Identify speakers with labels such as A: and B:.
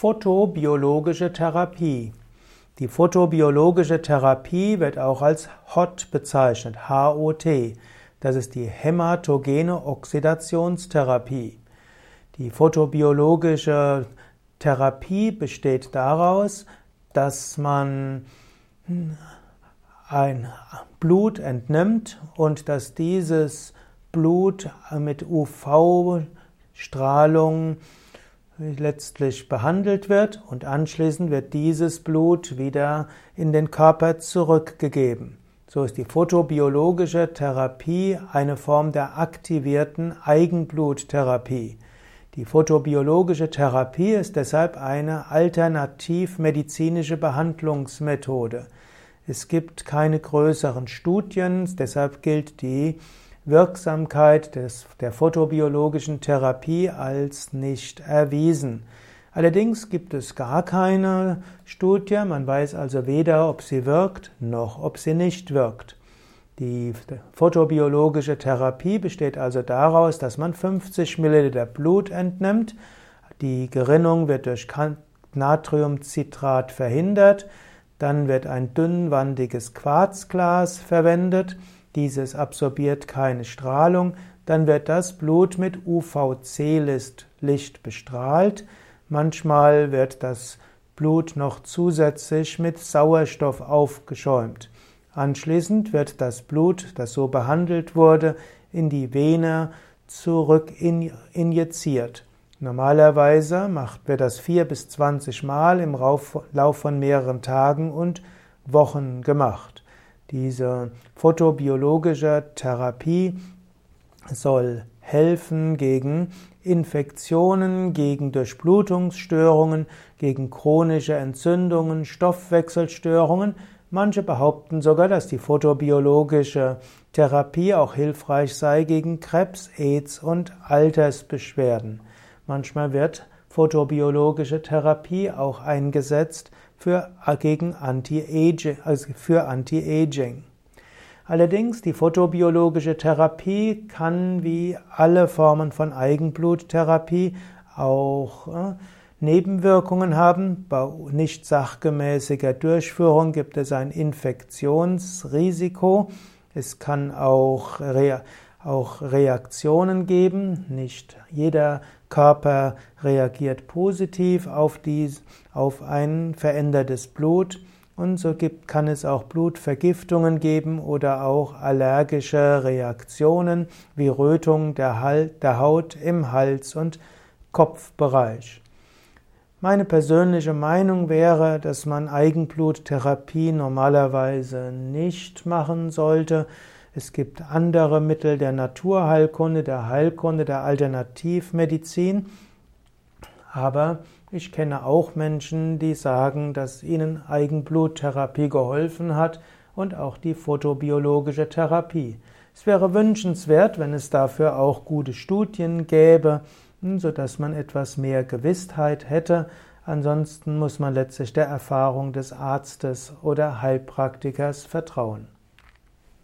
A: Photobiologische Therapie. Die photobiologische Therapie wird auch als HOT bezeichnet, H-O-T. Das ist die hämatogene Oxidationstherapie. Die photobiologische Therapie besteht daraus, dass man ein Blut entnimmt und dass dieses Blut mit UV-Strahlung letztlich behandelt wird und anschließend wird dieses Blut wieder in den Körper zurückgegeben. So ist die photobiologische Therapie eine Form der aktivierten Eigenbluttherapie. Die photobiologische Therapie ist deshalb eine alternativmedizinische Behandlungsmethode. Es gibt keine größeren Studien, deshalb gilt die Wirksamkeit des, der photobiologischen Therapie als nicht erwiesen. Allerdings gibt es gar keine Studie, man weiß also weder, ob sie wirkt, noch ob sie nicht wirkt. Die photobiologische Therapie besteht also daraus, dass man 50 Milliliter Blut entnimmt, die Gerinnung wird durch Natriumcitrat verhindert, dann wird ein dünnwandiges Quarzglas verwendet, dieses absorbiert keine Strahlung, dann wird das Blut mit UVC-Licht bestrahlt. Manchmal wird das Blut noch zusätzlich mit Sauerstoff aufgeschäumt. Anschließend wird das Blut, das so behandelt wurde, in die Vene zurück injiziert. Normalerweise macht wir das vier bis zwanzig Mal im Lauf von mehreren Tagen und Wochen gemacht. Diese photobiologische Therapie soll helfen gegen Infektionen, gegen Durchblutungsstörungen, gegen chronische Entzündungen, Stoffwechselstörungen. Manche behaupten sogar, dass die photobiologische Therapie auch hilfreich sei gegen Krebs, AIDS und Altersbeschwerden. Manchmal wird photobiologische Therapie auch eingesetzt für, gegen Anti-Aging, also für Anti-Aging. Allerdings, die photobiologische Therapie kann wie alle Formen von Eigenbluttherapie auch äh, Nebenwirkungen haben. Bei nicht sachgemäßiger Durchführung gibt es ein Infektionsrisiko. Es kann auch Reaktionen geben. Nicht jeder Körper reagiert positiv auf, dies, auf ein verändertes Blut und so gibt, kann es auch Blutvergiftungen geben oder auch allergische Reaktionen wie Rötung der, Hal der Haut im Hals- und Kopfbereich. Meine persönliche Meinung wäre, dass man Eigenbluttherapie normalerweise nicht machen sollte. Es gibt andere Mittel der Naturheilkunde, der Heilkunde, der Alternativmedizin. Aber ich kenne auch Menschen, die sagen, dass ihnen Eigenbluttherapie geholfen hat und auch die photobiologische Therapie. Es wäre wünschenswert, wenn es dafür auch gute Studien gäbe, sodass man etwas mehr Gewissheit hätte. Ansonsten muss man letztlich der Erfahrung des Arztes oder Heilpraktikers vertrauen.